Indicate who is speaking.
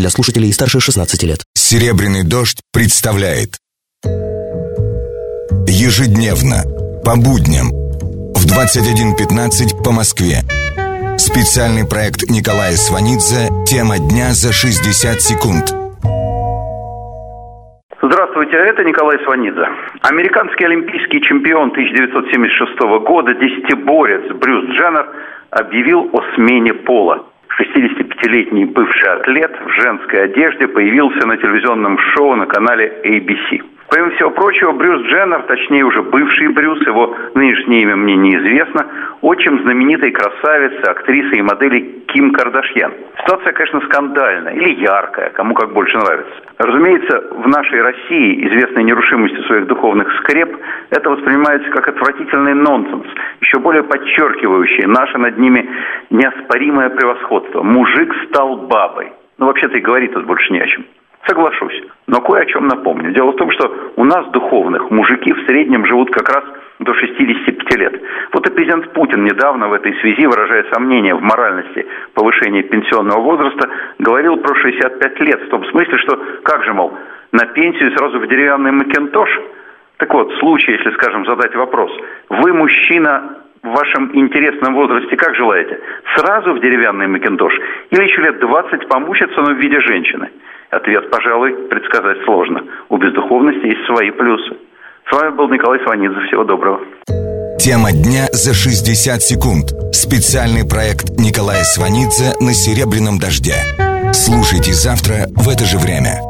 Speaker 1: для слушателей старше 16 лет.
Speaker 2: «Серебряный дождь» представляет Ежедневно, по будням, в 21.15 по Москве. Специальный проект Николая Сванидзе «Тема дня за 60 секунд».
Speaker 3: Здравствуйте, это Николай Сванидзе. Американский олимпийский чемпион 1976 года, десятиборец Брюс Дженнер объявил о смене пола. 65-летний бывший атлет в женской одежде появился на телевизионном шоу на канале ABC. Помимо всего прочего, Брюс Дженнер, точнее уже бывший Брюс, его нынешнее имя мне неизвестно, отчим знаменитой красавицы, актрисы и модели Ким Кардашьян. Ситуация, конечно, скандальная или яркая, кому как больше нравится. Разумеется, в нашей России, известной нерушимостью своих духовных скреп, это воспринимается как отвратительный нонсенс, еще более подчеркивающий наше над ними неоспоримое превосходство. Мужик стал бабой. Ну, вообще-то и говорить тут больше не о чем. Соглашусь. Но кое о чем напомню. Дело в том, что у нас духовных мужики в среднем живут как раз до 65 лет. Вот и президент Путин недавно в этой связи, выражая сомнения в моральности повышения пенсионного возраста, говорил про 65 лет. В том смысле, что как же, мол, на пенсию сразу в деревянный макинтош? Так вот, в случае, если, скажем, задать вопрос, вы мужчина в вашем интересном возрасте как желаете? Сразу в деревянный макинтош? Или еще лет 20 помучиться, но в виде женщины? Ответ, пожалуй, предсказать сложно. У бездуховности есть свои плюсы. С вами был Николай Сванидзе. Всего доброго.
Speaker 2: Тема дня за 60 секунд. Специальный проект Николая Сванидзе на «Серебряном дожде». Слушайте завтра в это же время.